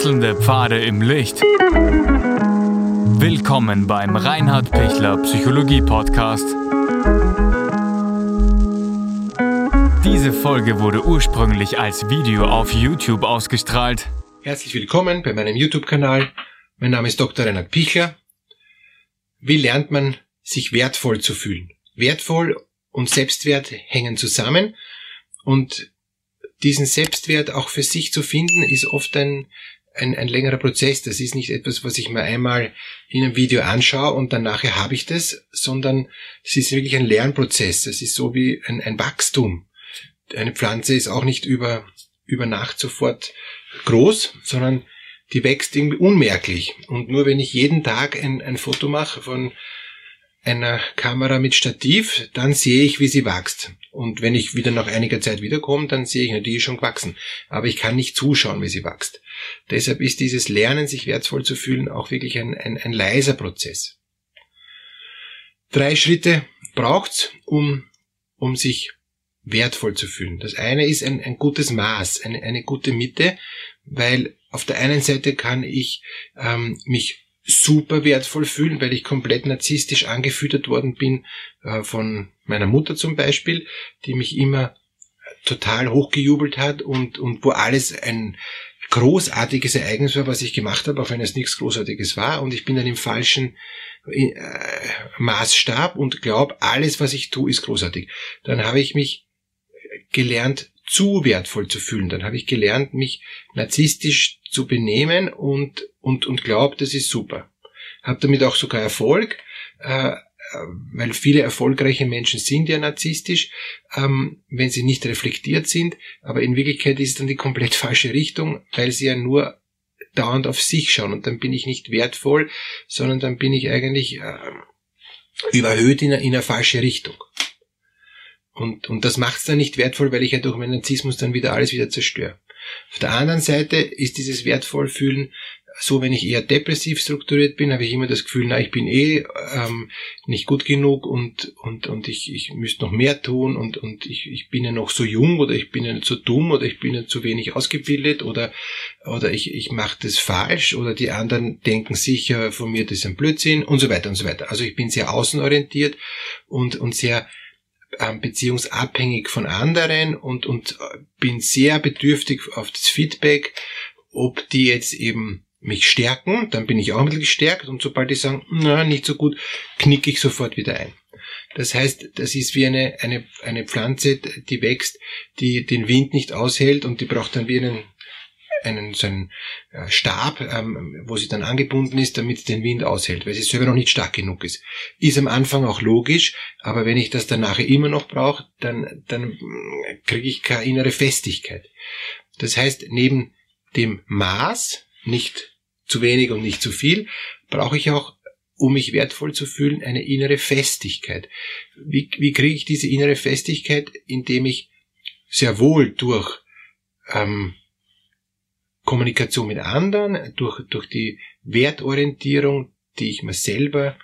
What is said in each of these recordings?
Wechselnde Pfade im Licht. Willkommen beim Reinhard Pichler Psychologie Podcast. Diese Folge wurde ursprünglich als Video auf YouTube ausgestrahlt. Herzlich willkommen bei meinem YouTube-Kanal. Mein Name ist Dr. Reinhard Pichler. Wie lernt man, sich wertvoll zu fühlen? Wertvoll und Selbstwert hängen zusammen und diesen Selbstwert auch für sich zu finden, ist oft ein, ein, ein längerer Prozess. Das ist nicht etwas, was ich mir einmal in einem Video anschaue und dann nachher habe ich das, sondern es ist wirklich ein Lernprozess. Es ist so wie ein, ein Wachstum. Eine Pflanze ist auch nicht über, über Nacht sofort groß, sondern die wächst irgendwie unmerklich. Und nur wenn ich jeden Tag ein, ein Foto mache von einer Kamera mit Stativ, dann sehe ich, wie sie wächst. Und wenn ich wieder nach einiger Zeit wiederkomme, dann sehe ich, die ist schon gewachsen. Aber ich kann nicht zuschauen, wie sie wächst. Deshalb ist dieses Lernen, sich wertvoll zu fühlen, auch wirklich ein, ein, ein leiser Prozess. Drei Schritte braucht's, um, um sich wertvoll zu fühlen. Das eine ist ein, ein gutes Maß, eine, eine gute Mitte, weil auf der einen Seite kann ich ähm, mich super wertvoll fühlen, weil ich komplett narzisstisch angefüttert worden bin äh, von meiner Mutter zum Beispiel, die mich immer total hochgejubelt hat und, und wo alles ein großartiges Ereignis war, was ich gemacht habe, auch wenn es nichts Großartiges war. Und ich bin dann im falschen äh, Maßstab und glaube, alles, was ich tue, ist großartig. Dann habe ich mich gelernt, zu wertvoll zu fühlen. Dann habe ich gelernt, mich narzisstisch zu benehmen und, und, und glaube, das ist super. Habe damit auch sogar Erfolg, äh, weil viele erfolgreiche Menschen sind ja narzisstisch, ähm, wenn sie nicht reflektiert sind, aber in Wirklichkeit ist es dann die komplett falsche Richtung, weil sie ja nur dauernd auf sich schauen und dann bin ich nicht wertvoll, sondern dann bin ich eigentlich äh, überhöht in in eine falsche Richtung. Und, und das macht es dann nicht wertvoll, weil ich ja durch meinen Narzissmus dann wieder alles wieder zerstöre. Auf der anderen Seite ist dieses wertvoll fühlen so, wenn ich eher depressiv strukturiert bin, habe ich immer das Gefühl, na, ich bin eh ähm, nicht gut genug und, und, und ich, ich müsste noch mehr tun und, und ich, ich bin ja noch so jung oder ich bin ja so dumm oder ich bin ja zu wenig ausgebildet oder, oder ich, ich mache das falsch oder die anderen denken sicher von mir, das ist ein Blödsinn und so weiter und so weiter. Also ich bin sehr außenorientiert und, und sehr ähm, beziehungsabhängig von anderen und, und äh, bin sehr bedürftig auf das Feedback, ob die jetzt eben mich stärken, dann bin ich auch ein bisschen gestärkt und sobald die sagen, na, nicht so gut, knicke ich sofort wieder ein. Das heißt, das ist wie eine, eine, eine Pflanze, die wächst, die den Wind nicht aushält und die braucht dann wie einen, einen so einen äh, Stab, ähm, wo sie dann angebunden ist, damit sie den Wind aushält, weil sie selber noch nicht stark genug ist. Ist am Anfang auch logisch, aber wenn ich das dann nachher immer noch brauche, dann, dann kriege ich keine innere Festigkeit. Das heißt, neben dem Maß, nicht zu wenig und nicht zu viel, brauche ich auch, um mich wertvoll zu fühlen, eine innere Festigkeit. Wie, wie kriege ich diese innere Festigkeit, indem ich sehr wohl durch ähm, Kommunikation mit anderen, durch, durch die Wertorientierung, die ich mir selber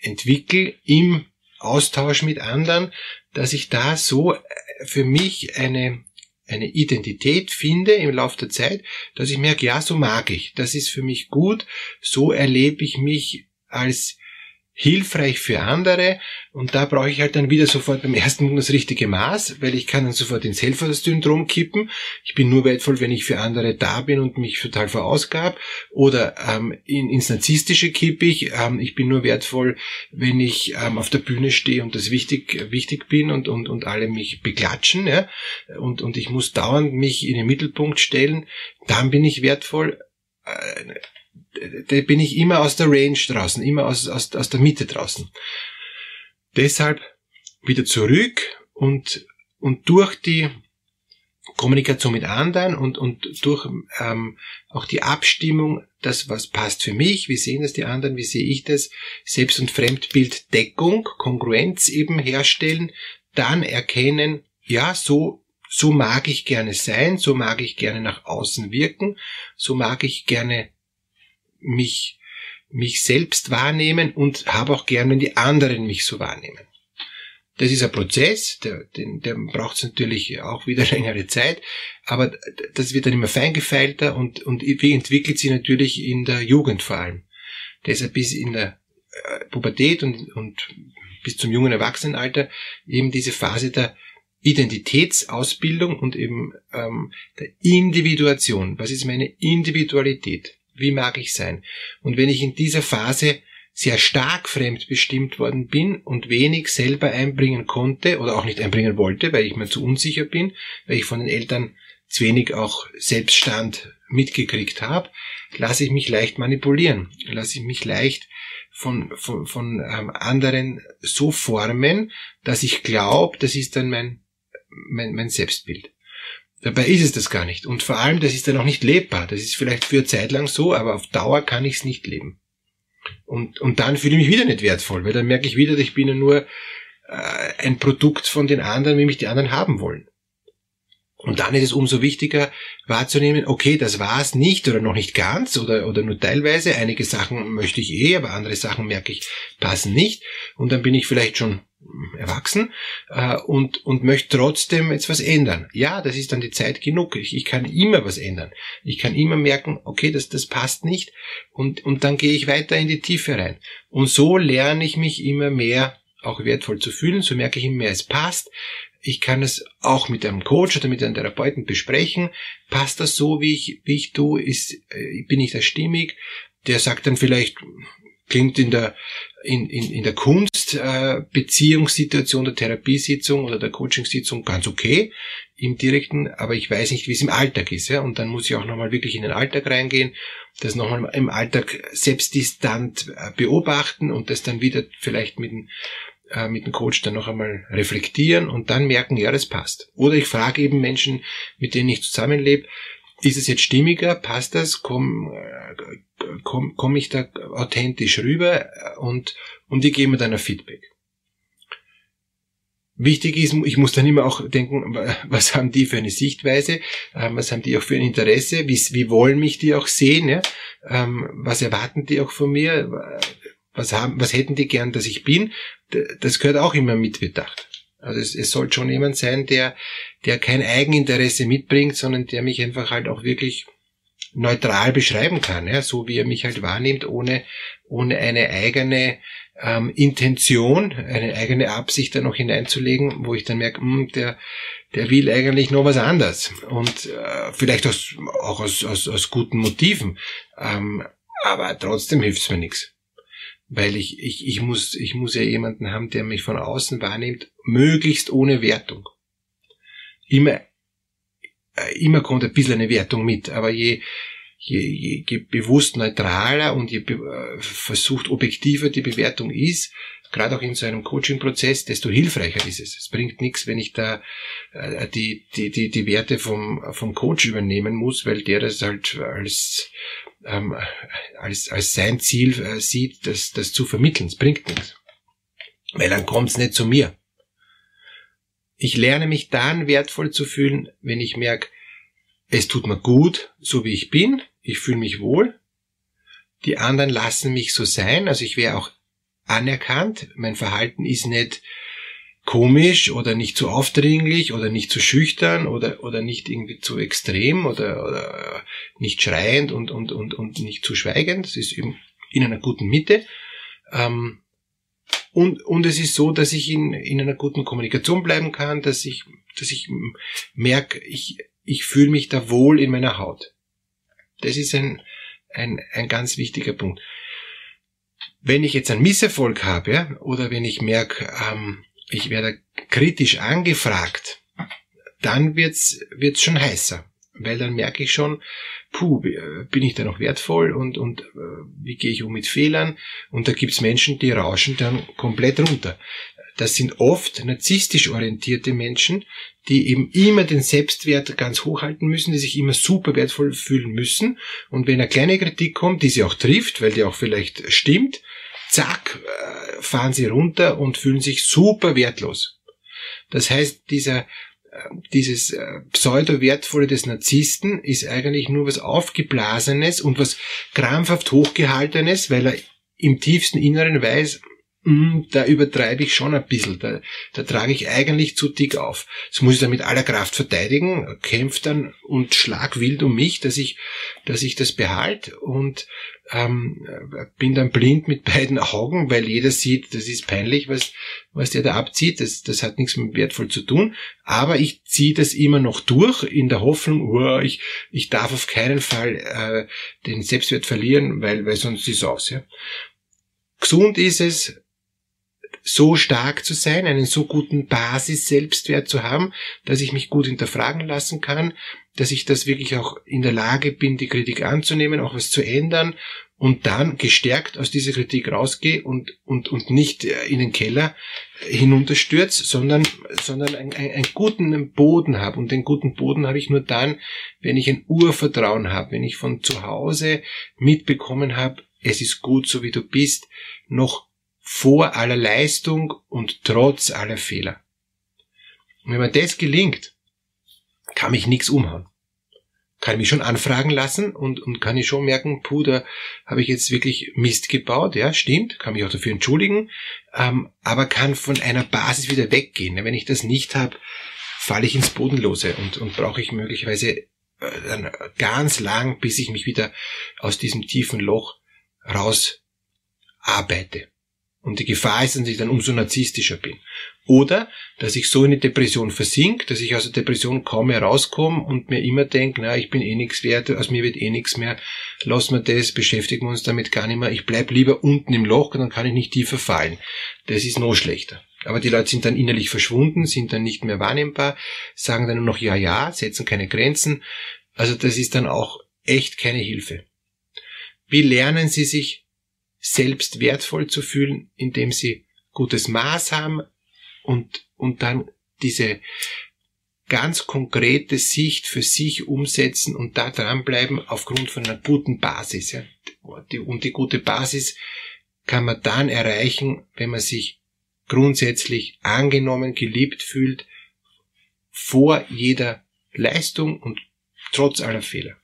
entwickle, im Austausch mit anderen, dass ich da so für mich eine eine Identität finde im Laufe der Zeit, dass ich merke, ja, so mag ich, das ist für mich gut, so erlebe ich mich als hilfreich für andere und da brauche ich halt dann wieder sofort beim ersten Punkt das richtige Maß, weil ich kann dann sofort ins Helfersyndrom kippen. Ich bin nur wertvoll, wenn ich für andere da bin und mich total verausgab oder ähm, in, ins Narzisstische kippe ich. Ähm, ich bin nur wertvoll, wenn ich ähm, auf der Bühne stehe und das wichtig, wichtig bin und, und, und alle mich beklatschen ja? und, und ich muss dauernd mich in den Mittelpunkt stellen. Dann bin ich wertvoll. Äh, da bin ich immer aus der Range draußen, immer aus, aus, aus der Mitte draußen. Deshalb wieder zurück und, und durch die Kommunikation mit anderen und, und durch ähm, auch die Abstimmung, das was passt für mich, wie sehen das die anderen, wie sehe ich das, Selbst- und Fremdbilddeckung, Kongruenz eben herstellen, dann erkennen, ja, so, so mag ich gerne sein, so mag ich gerne nach außen wirken, so mag ich gerne mich, mich selbst wahrnehmen und habe auch gern, wenn die anderen mich so wahrnehmen. Das ist ein Prozess, der, den, der braucht natürlich auch wieder längere Zeit, aber das wird dann immer feingefeilter und, und entwickelt sich natürlich in der Jugend vor allem. Deshalb bis in der äh, Pubertät und, und bis zum jungen Erwachsenenalter eben diese Phase der Identitätsausbildung und eben ähm, der Individuation. Was ist meine Individualität? Wie mag ich sein? Und wenn ich in dieser Phase sehr stark fremdbestimmt worden bin und wenig selber einbringen konnte oder auch nicht einbringen wollte, weil ich mir zu unsicher bin, weil ich von den Eltern zu wenig auch Selbststand mitgekriegt habe, lasse ich mich leicht manipulieren, lasse ich mich leicht von, von, von ähm, anderen so formen, dass ich glaube, das ist dann mein, mein, mein Selbstbild. Dabei ist es das gar nicht. Und vor allem, das ist dann auch nicht lebbar. Das ist vielleicht für eine Zeit lang so, aber auf Dauer kann ich es nicht leben. Und, und dann fühle ich mich wieder nicht wertvoll, weil dann merke ich wieder, ich bin ja nur äh, ein Produkt von den anderen, wie mich die anderen haben wollen. Und dann ist es umso wichtiger wahrzunehmen, okay, das war es nicht oder noch nicht ganz oder, oder nur teilweise. Einige Sachen möchte ich eh, aber andere Sachen merke ich passen nicht. Und dann bin ich vielleicht schon erwachsen äh, und, und möchte trotzdem jetzt was ändern. Ja, das ist dann die Zeit genug. Ich, ich kann immer was ändern. Ich kann immer merken, okay, das, das passt nicht und, und dann gehe ich weiter in die Tiefe rein. Und so lerne ich mich immer mehr auch wertvoll zu fühlen. So merke ich immer mehr, es passt. Ich kann es auch mit einem Coach oder mit einem Therapeuten besprechen. Passt das so, wie ich, wie ich tue? Ist, äh, bin ich da stimmig? Der sagt dann vielleicht, klingt in der, in, in, in der Kunstbeziehungssituation, äh, der Therapiesitzung oder der Coachingsitzung ganz okay im direkten, aber ich weiß nicht, wie es im Alltag ist. Ja? Und dann muss ich auch nochmal wirklich in den Alltag reingehen, das nochmal im Alltag selbstdistant äh, beobachten und das dann wieder vielleicht mit dem äh, mit dem Coach dann noch einmal reflektieren und dann merken, ja, das passt. Oder ich frage eben Menschen, mit denen ich zusammenlebe, ist es jetzt stimmiger? Passt das? Komm, äh, komm, komm ich da authentisch rüber? Und, und die geben mir dann ein Feedback. Wichtig ist, ich muss dann immer auch denken, was haben die für eine Sichtweise, ähm, was haben die auch für ein Interesse, wie, wie wollen mich die auch sehen? Ähm, was erwarten die auch von mir, was haben, was hätten die gern, dass ich bin, das gehört auch immer mit bedacht. Also es, es soll schon jemand sein, der, der kein Eigeninteresse mitbringt, sondern der mich einfach halt auch wirklich neutral beschreiben kann, ja, so wie er mich halt wahrnimmt, ohne, ohne eine eigene ähm, Intention, eine eigene Absicht da noch hineinzulegen, wo ich dann merke, mh, hm, der, der will eigentlich noch was anderes. Und äh, vielleicht aus, auch aus, aus, aus guten Motiven, ähm, aber trotzdem hilft's mir nichts weil ich, ich, ich, muss, ich muss ja jemanden haben, der mich von außen wahrnimmt, möglichst ohne Wertung. Immer, äh, immer kommt ein bisschen eine Wertung mit, aber je, je, je, je bewusst neutraler und je äh, versucht objektiver die Bewertung ist, gerade auch in so einem Coaching-Prozess, desto hilfreicher ist es. Es bringt nichts, wenn ich da äh, die, die, die, die Werte vom, vom Coach übernehmen muss, weil der das halt als ähm, als, als sein Ziel äh, sieht, das, das zu vermitteln. Es bringt nichts. Weil dann kommt es nicht zu mir. Ich lerne mich dann wertvoll zu fühlen, wenn ich merke, es tut mir gut, so wie ich bin, ich fühle mich wohl, die anderen lassen mich so sein, also ich wäre auch anerkannt, mein Verhalten ist nicht komisch oder nicht zu aufdringlich oder nicht zu schüchtern oder, oder nicht irgendwie zu extrem oder, oder nicht schreiend und, und, und, und nicht zu schweigend. Es ist eben in einer guten Mitte. Ähm, und, und es ist so, dass ich in, in einer guten Kommunikation bleiben kann, dass ich, dass ich merke, ich, ich fühle mich da wohl in meiner Haut. Das ist ein, ein, ein ganz wichtiger Punkt. Wenn ich jetzt einen Misserfolg habe, oder wenn ich merke, ähm, ich werde kritisch angefragt, dann wird's, wird's schon heißer. Weil dann merke ich schon, puh, bin ich da noch wertvoll und, und äh, wie gehe ich um mit Fehlern? Und da gibt's Menschen, die rauschen dann komplett runter. Das sind oft narzisstisch orientierte Menschen, die eben immer den Selbstwert ganz hoch halten müssen, die sich immer super wertvoll fühlen müssen. Und wenn eine kleine Kritik kommt, die sie auch trifft, weil die auch vielleicht stimmt, zack, äh, fahren sie runter und fühlen sich super wertlos. Das heißt, dieser, äh, dieses äh, Pseudo-Wertvolle des Narzissten ist eigentlich nur was Aufgeblasenes und was krampfhaft Hochgehaltenes, weil er im tiefsten Inneren weiß, hm, da übertreibe ich schon ein bisschen. Da, da trage ich eigentlich zu dick auf. Das muss ich dann mit aller Kraft verteidigen, kämpfe dann und schlag wild um mich, dass ich, dass ich das behalte und ähm, bin dann blind mit beiden Augen, weil jeder sieht, das ist peinlich, was, was der da abzieht. Das, das hat nichts mit wertvoll zu tun. Aber ich ziehe das immer noch durch in der Hoffnung, oh, ich, ich darf auf keinen Fall äh, den Selbstwert verlieren, weil, weil sonst ist es aus. Ja. Gesund ist es, so stark zu sein, einen so guten Basis-Selbstwert zu haben, dass ich mich gut hinterfragen lassen kann, dass ich das wirklich auch in der Lage bin, die Kritik anzunehmen, auch was zu ändern und dann gestärkt aus dieser Kritik rausgehe und, und, und nicht äh, in den Keller hinunterstürze, sondern, sondern einen, einen guten Boden habe. Und den guten Boden habe ich nur dann, wenn ich ein Urvertrauen habe, wenn ich von zu Hause mitbekommen habe, es ist gut, so wie du bist, noch vor aller Leistung und trotz aller Fehler. Und wenn mir das gelingt, kann mich nichts umhauen. Kann ich mich schon anfragen lassen und, und kann ich schon merken, puh, da habe ich jetzt wirklich Mist gebaut, ja, stimmt, kann mich auch dafür entschuldigen, ähm, aber kann von einer Basis wieder weggehen. Wenn ich das nicht habe, falle ich ins Bodenlose und, und brauche ich möglicherweise äh, dann ganz lang, bis ich mich wieder aus diesem tiefen Loch raus arbeite. Und die Gefahr ist, dass ich dann umso narzisstischer bin. Oder, dass ich so in die Depression versink, dass ich aus der Depression kaum mehr rauskomme und mir immer denke, na, ich bin eh nichts wert, aus mir wird eh nichts mehr, lass mir das, beschäftigen wir uns damit gar nicht mehr, ich bleib lieber unten im Loch, dann kann ich nicht tiefer fallen. Das ist noch schlechter. Aber die Leute sind dann innerlich verschwunden, sind dann nicht mehr wahrnehmbar, sagen dann nur noch ja, ja, setzen keine Grenzen. Also das ist dann auch echt keine Hilfe. Wie lernen Sie sich selbst wertvoll zu fühlen, indem Sie gutes Maß haben, und, und dann diese ganz konkrete Sicht für sich umsetzen und da dranbleiben aufgrund von einer guten Basis. Und die gute Basis kann man dann erreichen, wenn man sich grundsätzlich angenommen, geliebt fühlt, vor jeder Leistung und trotz aller Fehler.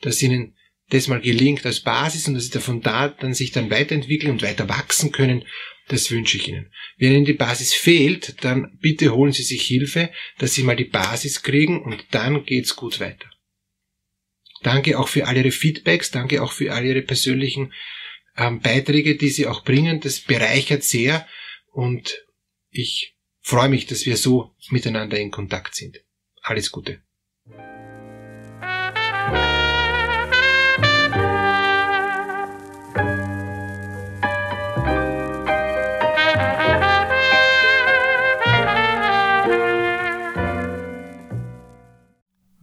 Dass ihnen das mal gelingt als Basis und dass sie davon da dann sich dann weiterentwickeln und weiter wachsen können das wünsche ich Ihnen. Wenn Ihnen die Basis fehlt, dann bitte holen Sie sich Hilfe, dass Sie mal die Basis kriegen und dann geht's gut weiter. Danke auch für all Ihre Feedbacks, danke auch für all Ihre persönlichen ähm, Beiträge, die Sie auch bringen. Das bereichert sehr und ich freue mich, dass wir so miteinander in Kontakt sind. Alles Gute.